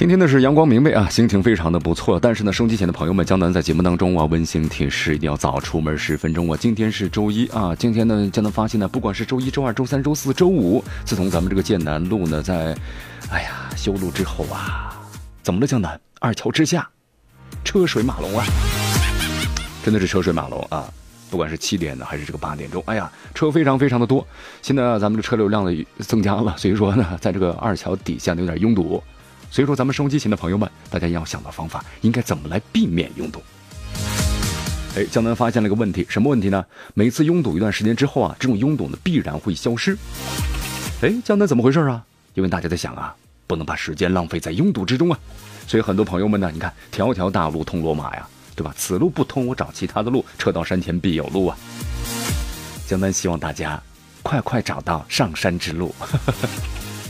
今天呢是阳光明媚啊，心情非常的不错。但是呢，收机前的朋友们，江南在节目当中啊，温馨提示一定要早出门十分钟啊。今天是周一啊，今天呢，江南发现呢，不管是周一周二周三周四周五，自从咱们这个剑南路呢在，哎呀修路之后啊，怎么了江南？二桥之下，车水马龙啊，真的是车水马龙啊。不管是七点呢还是这个八点钟，哎呀，车非常非常的多。现在啊咱们这车流量呢增加了，所以说呢，在这个二桥底下呢有点拥堵。所以说，咱们收机前的朋友们，大家要想到方法，应该怎么来避免拥堵？哎，江南发现了个问题，什么问题呢？每次拥堵一段时间之后啊，这种拥堵呢必然会消失。哎，江南怎么回事啊？因为大家在想啊，不能把时间浪费在拥堵之中啊。所以很多朋友们呢，你看，条条大路通罗马呀，对吧？此路不通，我找其他的路。车到山前必有路啊。江南希望大家快快找到上山之路。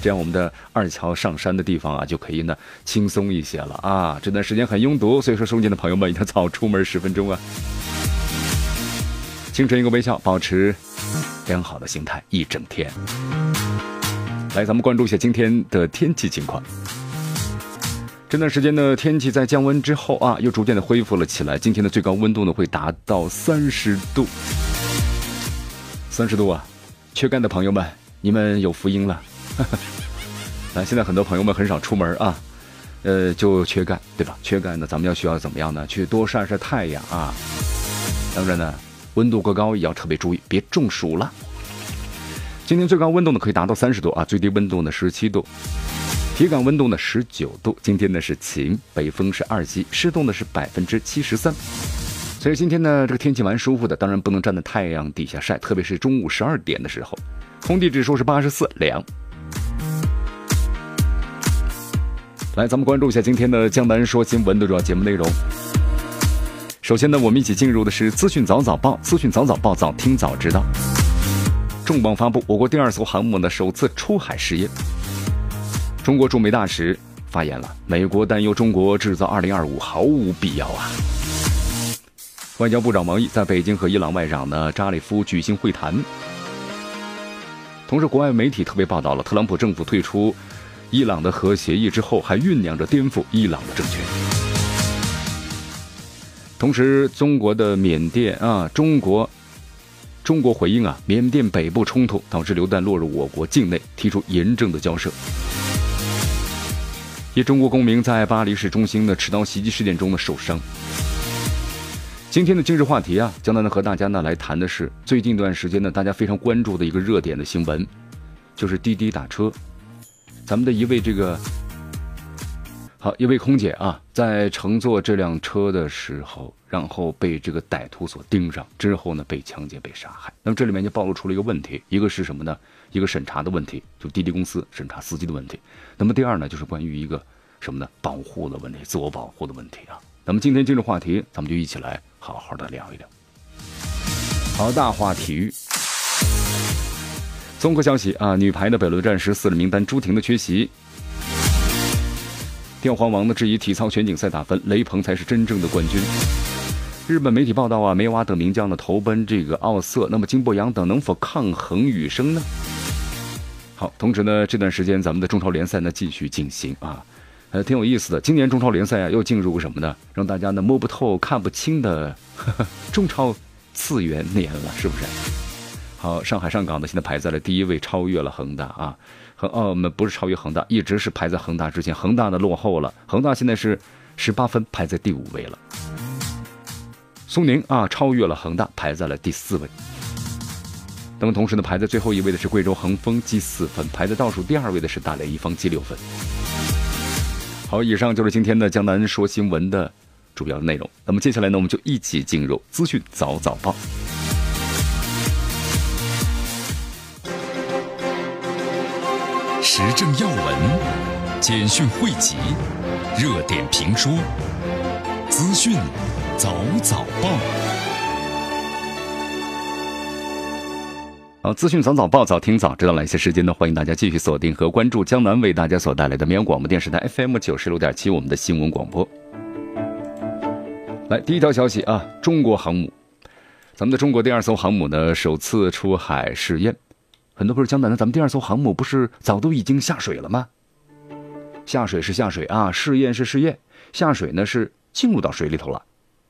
这样我们的二桥上山的地方啊，就可以呢轻松一些了啊。这段时间很拥堵，所以说收件的朋友们一定要早出门十分钟啊。清晨一个微笑，保持良好的心态一整天。来，咱们关注一下今天的天气情况。这段时间呢，天气在降温之后啊，又逐渐的恢复了起来。今天的最高温度呢，会达到三十度。三十度啊，缺钙的朋友们，你们有福音了。那现在很多朋友们很少出门啊，呃，就缺钙，对吧？缺钙呢，咱们要需要怎么样呢？去多晒晒太阳啊。当然呢，温度过高也要特别注意，别中暑了。今天最高温度呢可以达到三十度啊，最低温度呢十七度，体感温度呢十九度。今天呢是晴，北风是二级，湿度呢是百分之七十三。所以今天呢这个天气蛮舒服的，当然不能站在太阳底下晒，特别是中午十二点的时候，空气指数是八十四，凉。来，咱们关注一下今天的江南说新闻的主要节目内容。首先呢，我们一起进入的是资讯早早报，资讯早早报，早听早知道。重磅发布，我国第二艘航母呢首次出海试验。中国驻美大使发言了，美国担忧中国制造二零二五毫无必要啊。外交部长王毅在北京和伊朗外长呢扎里夫举行会谈。同时，国外媒体特别报道了特朗普政府退出。伊朗的核协议之后，还酝酿着颠覆伊朗的政权。同时，中国的缅甸啊，中国中国回应啊，缅甸北部冲突导致榴弹落入我国境内，提出严正的交涉。一中国公民在巴黎市中心的持刀袭击事件中呢受伤。今天的今日话题啊，江南呢和大家呢来谈的是最近一段时间呢大家非常关注的一个热点的新闻，就是滴滴打车。咱们的一位这个好一位空姐啊，在乘坐这辆车的时候，然后被这个歹徒所盯上，之后呢被抢劫被杀害。那么这里面就暴露出了一个问题，一个是什么呢？一个审查的问题，就滴滴公司审查司机的问题。那么第二呢，就是关于一个什么呢？保护的问题，自我保护的问题啊。那么今天进入话题，咱们就一起来好好的聊一聊。好，大话体育。综合消息啊，女排的北仑战十四人名单，朱婷的缺席。吊环王的质疑体操全景赛打分，雷鹏才是真正的冠军。日本媒体报道啊，梅娃等名将呢投奔这个奥瑟，那么金博洋等能否抗衡羽生呢？好，同时呢，这段时间咱们的中超联赛呢继续进行啊，呃，挺有意思的。今年中超联赛啊又进入什么呢？让大家呢摸不透、看不清的 中超次元年了，是不是？好，上海上港呢，现在排在了第一位，超越了恒大啊。恒哦，们不是超越恒大，一直是排在恒大之前。恒大呢落后了，恒大现在是十八分，排在第五位了。苏宁啊，超越了恒大，排在了第四位。那么同时呢，排在最后一位的是贵州恒丰，积四分；排在倒数第二位的是大连一方，积六分。好，以上就是今天的江南说新闻的主要内容。那么接下来呢，我们就一起进入资讯早早报。时政要闻、简讯汇集、热点评说、资讯早早报。好，资讯早早报，早听早知道。哪些时间呢？欢迎大家继续锁定和关注江南为大家所带来的绵阳广播电视台 FM 九十六点七，我们的新闻广播。来，第一条消息啊，中国航母，咱们的中国第二艘航母呢首次出海试验。很多朋友江南，那咱们第二艘航母不是早都已经下水了吗？下水是下水啊，试验是试验，下水呢是进入到水里头了，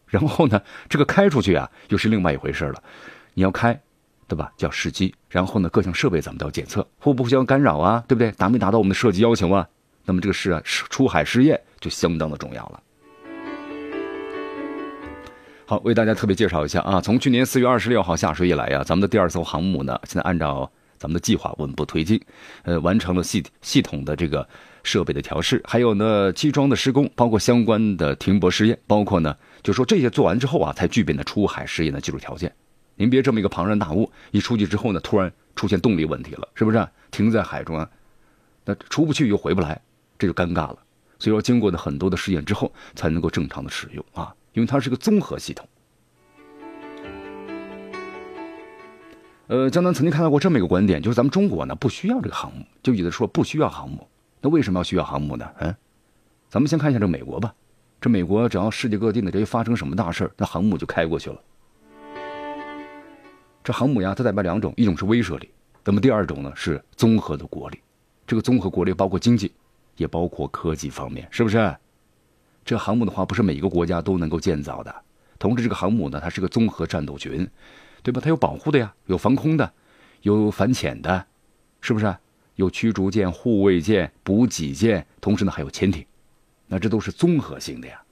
然后呢，这个开出去啊又是另外一回事了。你要开。对吧？叫试机，然后呢，各项设备咱们都要检测，互不互相干扰啊，对不对？达没达到我们的设计要求啊？那么这个试啊，出海试验就相当的重要了。好，为大家特别介绍一下啊，从去年四月二十六号下水以来呀，咱们的第二艘航母呢，现在按照咱们的计划稳步推进，呃，完成了系系统的这个设备的调试，还有呢机装的施工，包括相关的停泊试验，包括呢，就说这些做完之后啊，才具备呢出海试验的技术条件。您别这么一个庞然大物，一出去之后呢，突然出现动力问题了，是不是？停在海中啊，那出不去又回不来，这就尴尬了。所以说，经过的很多的试验之后，才能够正常的使用啊，因为它是个综合系统。呃，江南曾经看到过这么一个观点，就是咱们中国呢不需要这个航母，就有的说不需要航母。那为什么要需要航母呢？嗯，咱们先看一下这美国吧。这美国只要世界各地的这些发生什么大事那航母就开过去了。这航母呀，它代表两种，一种是威慑力，那么第二种呢是综合的国力。这个综合国力包括经济，也包括科技方面，是不是？这航母的话，不是每一个国家都能够建造的。同时，这个航母呢，它是个综合战斗群，对吧？它有保护的呀，有防空的，有反潜的，是不是？有驱逐舰、护卫舰、补给舰，同时呢还有潜艇，那这都是综合性的呀。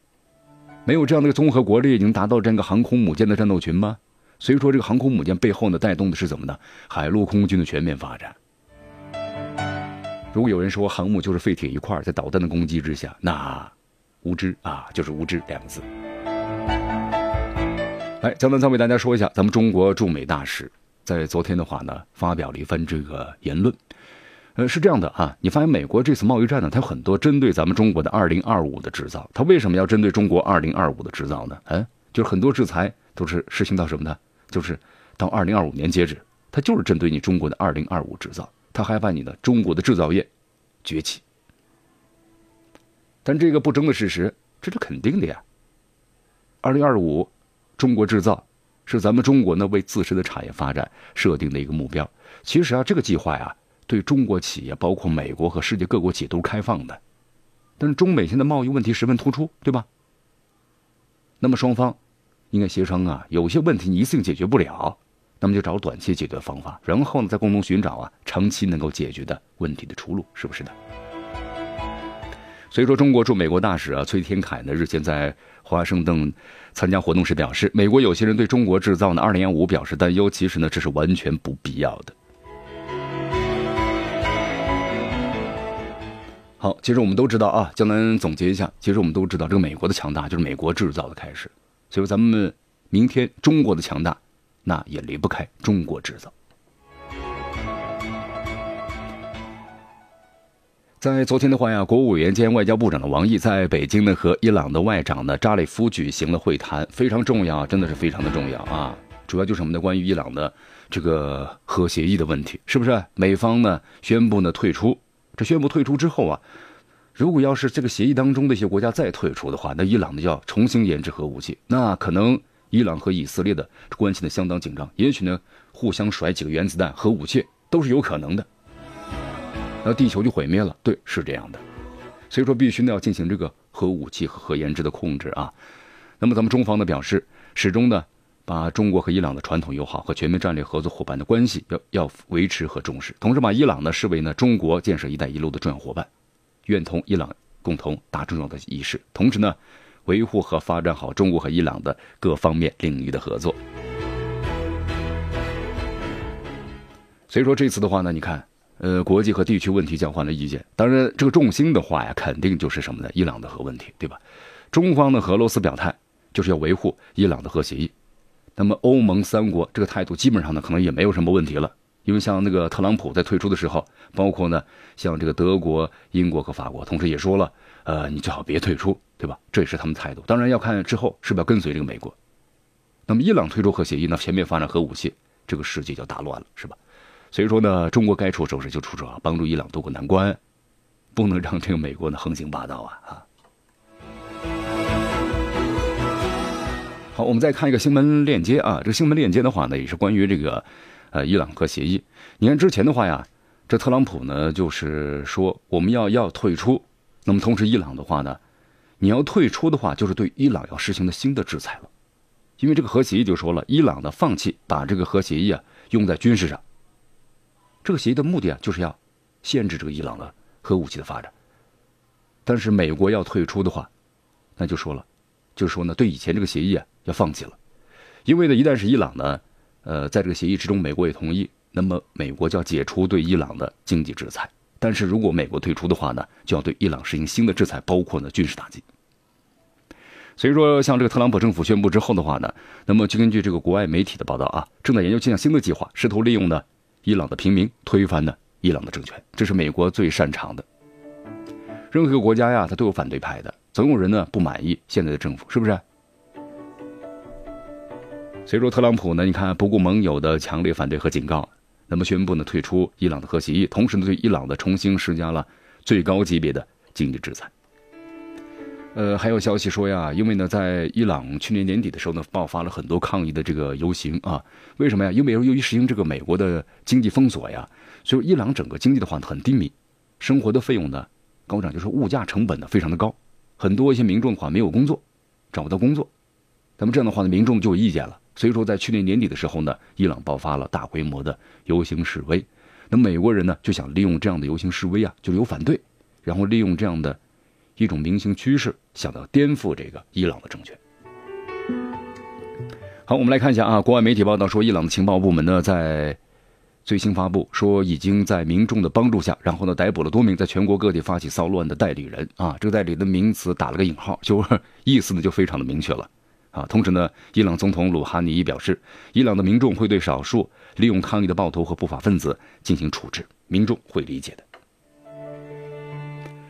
没有这样的一个综合国力，已经达到这样一个航空母舰的战斗群吗？所以说，这个航空母舰背后呢，带动的是怎么呢？海陆空军的全面发展。如果有人说航母就是废铁一块，在导弹的攻击之下，那无知啊，就是无知两个字。来，江南再为大家说一下，咱们中国驻美大使在昨天的话呢，发表了一番这个言论。呃，是这样的啊，你发现美国这次贸易战呢，它有很多针对咱们中国的二零二五的制造。它为什么要针对中国二零二五的制造呢？嗯，就是很多制裁都是实行到什么呢？就是到二零二五年截止，它就是针对你中国的二零二五制造，它害怕你的中国的制造业崛起。但这个不争的事实，这是肯定的呀。二零二五，中国制造是咱们中国呢为自身的产业发展设定的一个目标。其实啊，这个计划呀，对中国企业，包括美国和世界各国企业都是开放的。但是中美现在贸易问题十分突出，对吧？那么双方。应该协商啊，有些问题一次性解决不了，那么就找短期解决方法，然后呢再共同寻找啊长期能够解决的问题的出路，是不是的？所以说，中国驻美国大使啊崔天凯呢日前在华盛顿参加活动时表示，美国有些人对中国制造呢二零幺五表示担忧，其实呢这是完全不必要的。好，其实我们都知道啊，江南总结一下，其实我们都知道，这个美国的强大就是美国制造的开始。所以说，咱们明天中国的强大，那也离不开中国制造。在昨天的话呀，国务委员兼外交部长的王毅在北京呢，和伊朗的外长呢扎里夫举行了会谈，非常重要，真的是非常的重要啊！主要就是什么呢？关于伊朗的这个核协议的问题，是不是？美方呢宣布呢退出，这宣布退出之后啊。如果要是这个协议当中的一些国家再退出的话，那伊朗呢要重新研制核武器，那可能伊朗和以色列的关系呢相当紧张，也许呢互相甩几个原子弹、核武器都是有可能的，那地球就毁灭了。对，是这样的，所以说必须呢要进行这个核武器和核研制的控制啊。那么咱们中方呢表示，始终呢把中国和伊朗的传统友好和全面战略合作伙伴的关系要要维持和重视，同时把伊朗呢视为呢中国建设“一带一路”的重要伙伴。愿同伊朗共同达重要的仪式，同时呢，维护和发展好中国和伊朗的各方面领域的合作。所以说这次的话呢，你看，呃，国际和地区问题交换了意见，当然这个重心的话呀，肯定就是什么呢？伊朗的核问题，对吧？中方呢和俄罗斯表态，就是要维护伊朗的核协议。那么欧盟三国这个态度基本上呢，可能也没有什么问题了。因为像那个特朗普在退出的时候，包括呢像这个德国、英国和法国，同时也说了，呃，你最好别退出，对吧？这也是他们态度。当然要看之后是不是要跟随这个美国。那么伊朗退出核协议，那全面发展核武器，这个世界就大乱了，是吧？所以说呢，中国该出手时就出手，帮助伊朗渡过难关，不能让这个美国呢横行霸道啊啊！好，我们再看一个新闻链接啊，这个新闻链接的话呢，也是关于这个。呃，伊朗核协议，你看之前的话呀，这特朗普呢就是说我们要要退出，那么同时伊朗的话呢，你要退出的话，就是对伊朗要实行的新的制裁了，因为这个核协议就说了，伊朗的放弃把这个核协议啊用在军事上，这个协议的目的啊就是要限制这个伊朗的核武器的发展，但是美国要退出的话，那就说了，就是说呢，对以前这个协议啊要放弃了，因为呢，一旦是伊朗呢。呃，在这个协议之中，美国也同意，那么美国就要解除对伊朗的经济制裁。但是如果美国退出的话呢，就要对伊朗实行新的制裁，包括呢军事打击。所以说，像这个特朗普政府宣布之后的话呢，那么就根据这个国外媒体的报道啊，正在研究这项新的计划，试图利用呢伊朗的平民推翻呢伊朗的政权，这是美国最擅长的。任何一个国家呀，它都有反对派的，总有人呢不满意现在的政府，是不是？所以说，特朗普呢，你看不顾盟友的强烈反对和警告，那么宣布呢退出伊朗的核协议，同时呢对伊朗的重新施加了最高级别的经济制裁。呃，还有消息说呀，因为呢在伊朗去年年底的时候呢爆发了很多抗议的这个游行啊，为什么呀？因为由于实行这个美国的经济封锁呀，所以伊朗整个经济的话很低迷，生活的费用呢高涨，就是物价成本呢非常的高，很多一些民众的话没有工作，找不到工作，那么这样的话呢民众就有意见了。所以说，在去年年底的时候呢，伊朗爆发了大规模的游行示威。那美国人呢，就想利用这样的游行示威啊，就有反对，然后利用这样的一种明星趋势，想要颠覆这个伊朗的政权。好，我们来看一下啊，国外媒体报道说，伊朗的情报部门呢，在最新发布说，已经在民众的帮助下，然后呢，逮捕了多名在全国各地发起骚乱的代理人啊。这个代理的名词打了个引号，就意思呢，就非常的明确了。啊，同时呢，伊朗总统鲁哈尼表示，伊朗的民众会对少数利用抗议的暴徒和不法分子进行处置，民众会理解的。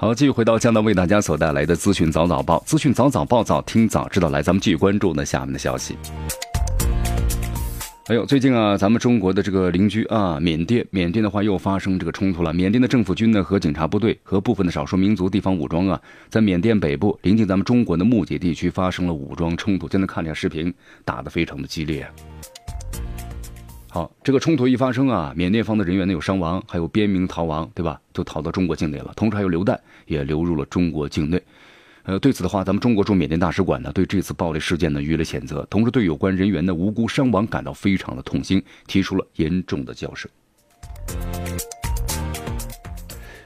好，继续回到江南为大家所带来的资讯早早报，资讯早早报早听早知道。来，咱们继续关注呢下面的消息。还有最近啊，咱们中国的这个邻居啊，缅甸，缅甸的话又发生这个冲突了。缅甸的政府军呢和警察部队和部分的少数民族地方武装啊，在缅甸北部临近咱们中国的木姐地区发生了武装冲突。现在看这视频，打得非常的激烈。好，这个冲突一发生啊，缅甸方的人员呢有伤亡，还有边民逃亡，对吧？就逃到中国境内了。同时还有流弹也流入了中国境内。呃，对此的话，咱们中国驻缅甸大使馆呢，对这次暴力事件呢予以了谴责，同时对有关人员的无辜伤亡感到非常的痛心，提出了严重的交涉。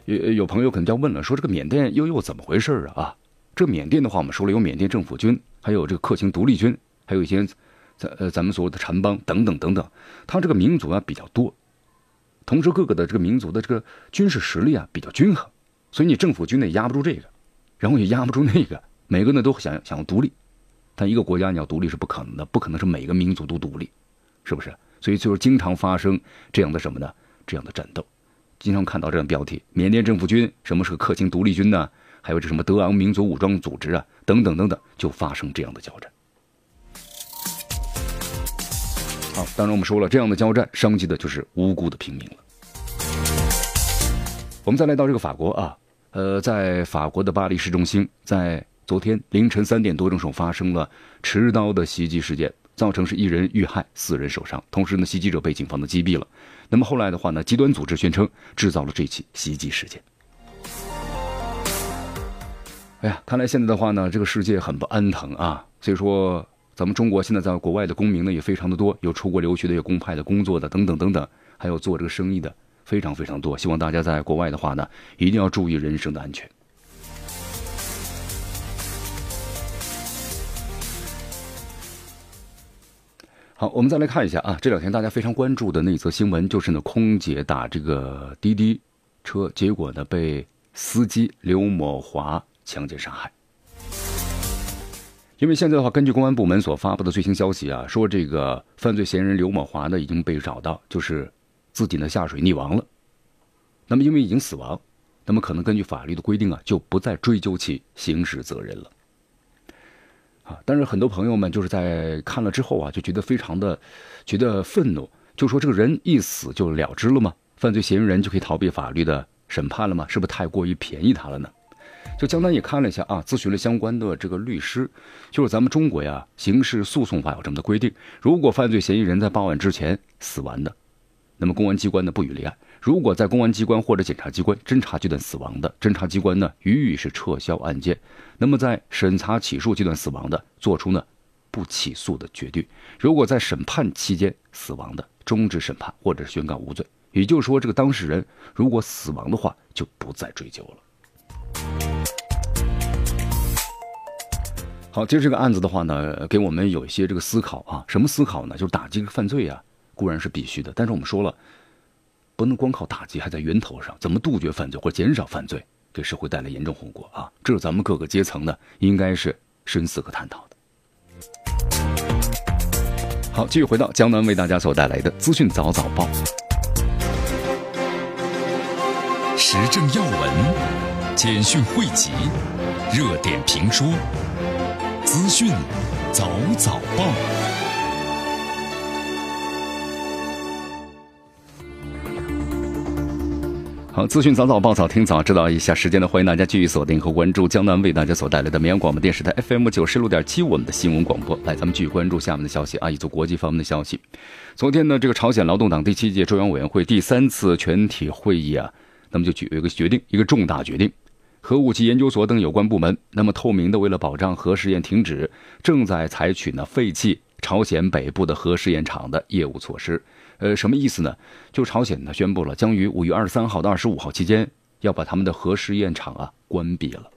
有有朋友可能就要问了，说这个缅甸又又怎么回事啊？啊，这缅甸的话，我们说了有缅甸政府军，还有这个克钦独立军，还有一些咱呃咱们所谓的禅帮等等等等，它这个民族啊比较多，同时各个的这个民族的这个军事实力啊比较均衡，所以你政府军呢压不住这个。然后也压不住那个，每个呢都想想要独立，但一个国家你要独立是不可能的，不可能是每个民族都独立，是不是？所以就是经常发生这样的什么呢？这样的战斗，经常看到这样标题：缅甸政府军，什么是克钦独立军呢？还有这什么德昂民族武装组织啊，等等等等，就发生这样的交战。当然我们说了，这样的交战伤及的就是无辜的平民了。我们再来到这个法国啊。呃，在法国的巴黎市中心，在昨天凌晨三点多钟时候发生了持刀的袭击事件，造成是一人遇害，四人受伤。同时呢，袭击者被警方的击毙了。那么后来的话呢，极端组织宣称制造了这起袭击事件。哎呀，看来现在的话呢，这个世界很不安腾啊。所以说，咱们中国现在在国外的公民呢也非常的多，有出国留学的，有公派的工作的等等等等，还有做这个生意的，非常非常多。希望大家在国外的话呢，一定要注意人身的安全。好，我们再来看一下啊，这两天大家非常关注的那则新闻，就是呢，空姐打这个滴滴车，结果呢被司机刘某华强奸杀害。因为现在的话，根据公安部门所发布的最新消息啊，说这个犯罪嫌疑人刘某华呢已经被找到，就是自己呢下水溺亡了。那么因为已经死亡，那么可能根据法律的规定啊，就不再追究其刑事责任了。啊！但是很多朋友们就是在看了之后啊，就觉得非常的觉得愤怒，就说这个人一死就了之了吗？犯罪嫌疑人就可以逃避法律的审判了吗？是不是太过于便宜他了呢？就江南也看了一下啊，咨询了相关的这个律师，就是咱们中国呀，刑事诉讼法有这么的规定，如果犯罪嫌疑人在报案之前死亡的，那么公安机关呢不予立案。如果在公安机关或者检察机关侦查阶段死亡的，侦查机关呢予以是撤销案件；那么在审查起诉阶段死亡的，做出呢不起诉的决定。如果在审判期间死亡的，终止审判或者宣告无罪。也就是说，这个当事人如果死亡的话，就不再追究了。好，其实这个案子的话呢，给我们有一些这个思考啊，什么思考呢？就是打击犯罪啊，固然是必须的，但是我们说了。不能光靠打击，还在源头上怎么杜绝犯罪或减少犯罪，给社会带来严重后果啊！这是咱们各个阶层呢，应该是深思和探讨的。好，继续回到江南为大家所带来的资讯早早报，时政要闻、简讯汇集、热点评说、资讯早早报。好，资讯早早报早听早知道一下时间呢，欢迎大家继续锁定和关注江南为大家所带来的绵阳广播电视台 FM 九十六点七我们的新闻广播。来，咱们继续关注下面的消息啊，一组国际方面的消息。昨天呢，这个朝鲜劳动党第七届中央委员会第三次全体会议啊，那么就举有一个决定，一个重大决定，核武器研究所等有关部门，那么透明的为了保障核试验停止，正在采取呢废弃朝鲜北部的核试验场的业务措施。呃，什么意思呢？就朝鲜呢宣布了，将于五月二十三号到二十五号期间，要把他们的核试验场啊关闭了。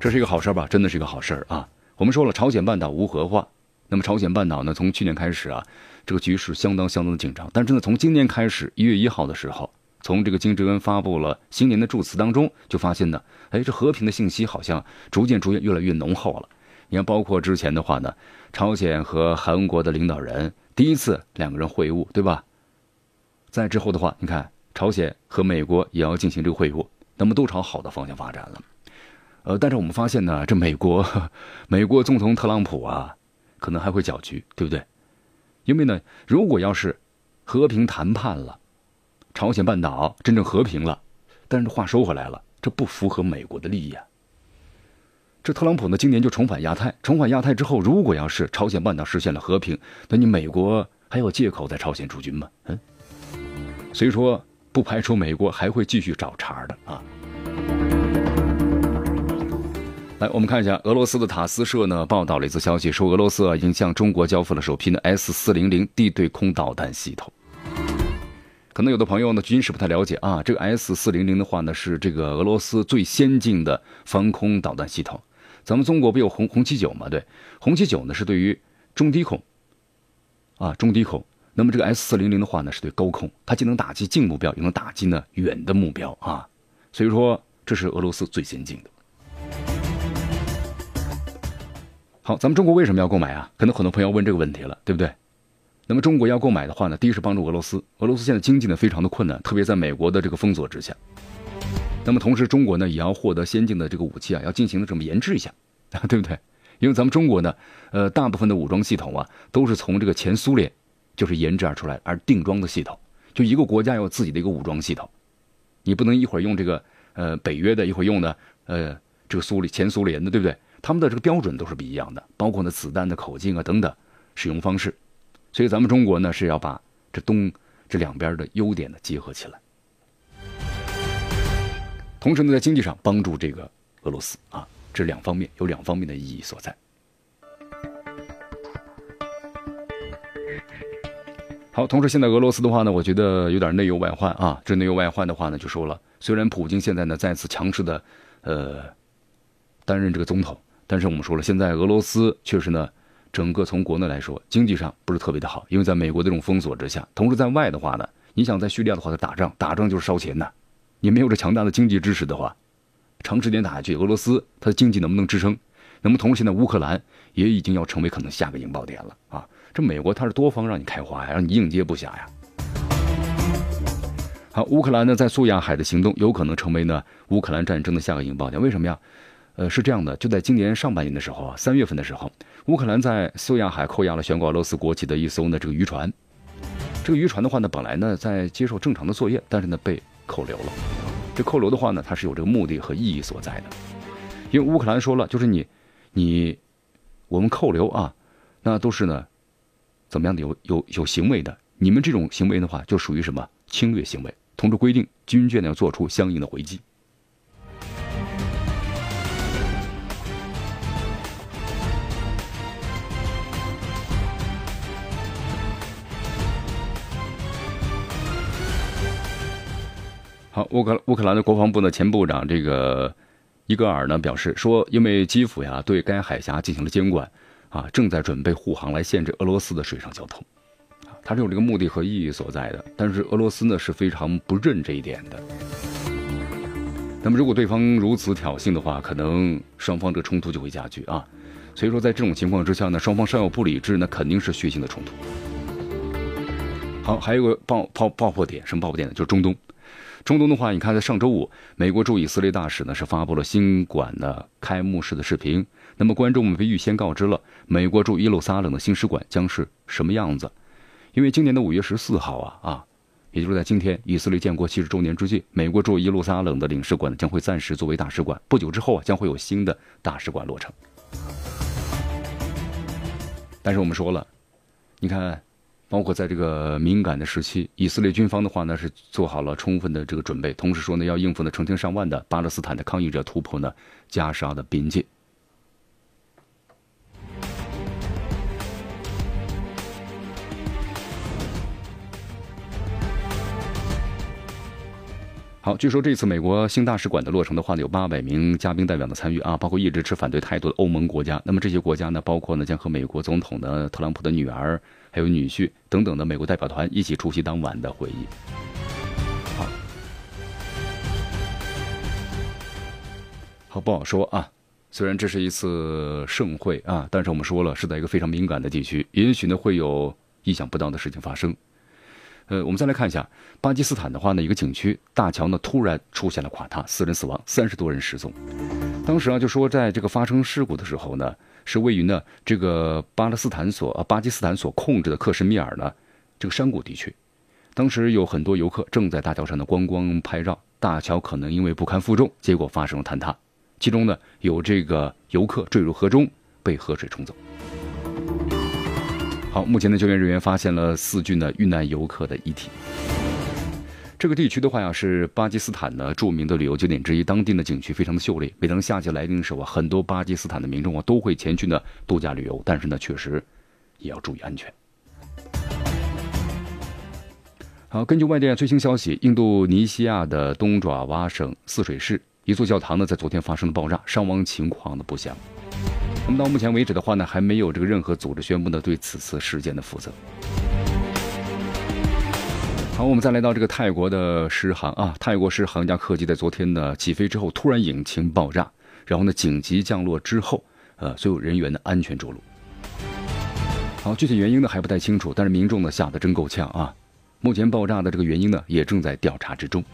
这是一个好事吧？真的是一个好事啊！我们说了，朝鲜半岛无核化，那么朝鲜半岛呢，从去年开始啊，这个局势相当相当的紧张。但真的从今年开始，一月一号的时候，从这个金正恩发布了新年的祝词当中，就发现呢，哎，这和平的信息好像逐渐逐渐越来越浓厚了。你看，包括之前的话呢，朝鲜和韩国的领导人。第一次两个人会晤，对吧？在之后的话，你看朝鲜和美国也要进行这个会晤，那么都朝好的方向发展了。呃，但是我们发现呢，这美国，美国总统特朗普啊，可能还会搅局，对不对？因为呢，如果要是和平谈判了，朝鲜半岛真正和平了，但是话说回来了，这不符合美国的利益啊。这特朗普呢，今年就重返亚太。重返亚太之后，如果要是朝鲜半岛实现了和平，那你美国还有借口在朝鲜驻军吗？嗯，所以说不排除美国还会继续找茬的啊。来，我们看一下俄罗斯的塔斯社呢报道了一则消息，说俄罗斯啊已经向中国交付了首批的 S 四零零地对空导弹系统。可能有的朋友呢军事不太了解啊，这个 S 四零零的话呢是这个俄罗斯最先进的防空导弹系统。咱们中国不有红红旗九吗？对，红旗九呢是对于中低空，啊中低空。那么这个 S 四零零的话呢是对高空，它既能打击近目标，又能打击呢远的目标啊。所以说这是俄罗斯最先进的。好，咱们中国为什么要购买啊？可能很多朋友问这个问题了，对不对？那么中国要购买的话呢，第一是帮助俄罗斯，俄罗斯现在经济呢非常的困难，特别在美国的这个封锁之下。那么同时，中国呢也要获得先进的这个武器啊，要进行的这么研制一下，对不对？因为咱们中国呢，呃，大部分的武装系统啊，都是从这个前苏联就是研制而出来而定装的系统。就一个国家有自己的一个武装系统，你不能一会儿用这个呃北约的，一会儿用的呃这个苏联前苏联的，对不对？他们的这个标准都是不一样的，包括呢子弹的口径啊等等使用方式。所以咱们中国呢是要把这东这两边的优点呢结合起来。同时呢在经济上帮助这个俄罗斯啊这两方面有两方面的意义所在。好同时现在俄罗斯的话呢我觉得有点内忧外患啊这内忧外患的话呢就说了虽然普京现在呢再次强势的呃担任这个总统但是我们说了现在俄罗斯确实呢整个从国内来说，经济上不是特别的好，因为在美国这种封锁之下，同时在外的话呢，你想在叙利亚的话，它打仗，打仗就是烧钱呐。你没有这强大的经济支持的话，长时间打下去，俄罗斯它的经济能不能支撑？那么同时现在乌克兰也已经要成为可能下个引爆点了啊！这美国它是多方让你开花呀，让你应接不暇呀。好，乌克兰呢在苏亚海的行动有可能成为呢乌克兰战争的下个引爆点。为什么呀？呃，是这样的，就在今年上半年的时候啊，三月份的时候，乌克兰在苏亚海扣押了悬挂俄罗斯国旗的一艘呢这个渔船。这个渔船的话呢，本来呢在接受正常的作业，但是呢被扣留了。这扣留的话呢，它是有这个目的和意义所在的，因为乌克兰说了，就是你。你，我们扣留啊，那都是呢，怎么样的有有有行为的？你们这种行为的话，就属于什么侵略行为？同时规定军舰呢要做出相应的回击。好，乌克乌克兰的国防部的前部长这个。伊戈尔呢表示说，因为基辅呀对该海峡进行了监管，啊，正在准备护航来限制俄罗斯的水上交通，啊，它是有这个目的和意义所在的。但是俄罗斯呢是非常不认这一点的。那么如果对方如此挑衅的话，可能双方这个冲突就会加剧啊。所以说在这种情况之下呢，双方稍有不理智，那肯定是血腥的冲突。好，还有个爆爆爆破点，什么爆破点呢？就是中东。中东的话，你看，在上周五，美国驻以色列大使呢是发布了新馆的开幕式的视频。那么，观众们被预先告知了美国驻耶路撒冷的新使馆将是什么样子。因为今年的五月十四号啊啊，也就是在今天，以色列建国七十周年之际，美国驻耶路撒冷的领事馆将会暂时作为大使馆。不久之后啊，将会有新的大使馆落成。但是我们说了，你看。包括在这个敏感的时期，以色列军方的话呢是做好了充分的这个准备，同时说呢要应付呢成千上万的巴勒斯坦的抗议者突破呢加沙的边界。好，据说这次美国新大使馆的落成的话呢，有八百名嘉宾代表的参与啊，包括一直持反对态度的欧盟国家。那么这些国家呢，包括呢将和美国总统的特朗普的女儿。还有女婿等等的美国代表团一起出席当晚的会议。好，好不好说啊？虽然这是一次盛会啊，但是我们说了是在一个非常敏感的地区，也许呢会有意想不到的事情发生。呃，我们再来看一下巴基斯坦的话呢，一个景区大桥呢突然出现了垮塌，四人死亡，三十多人失踪。当时啊就说在这个发生事故的时候呢。是位于呢这个巴勒斯坦所啊巴基斯坦所控制的克什米尔呢这个山谷地区，当时有很多游客正在大桥上的观光拍照，大桥可能因为不堪负重，结果发生了坍塌，其中呢有这个游客坠入河中，被河水冲走。好，目前的救援人员发现了四具呢遇难游客的遗体。这个地区的话呀，是巴基斯坦的著名的旅游景点之一，当地的景区非常的秀丽。每当夏季来临的时候啊，很多巴基斯坦的民众啊都会前去呢度假旅游，但是呢，确实也要注意安全。好，根据外电最新消息，印度尼西亚的东爪哇省泗水市一座教堂呢，在昨天发生了爆炸，伤亡情况呢不详。那么到目前为止的话呢，还没有这个任何组织宣布呢对此次事件的负责。好，我们再来到这个泰国的狮航啊，泰国狮航一架客机在昨天呢起飞之后突然引擎爆炸，然后呢紧急降落之后，呃，所有人员的安全着陆。好，具体原因呢还不太清楚，但是民众呢吓得真够呛啊。目前爆炸的这个原因呢也正在调查之中。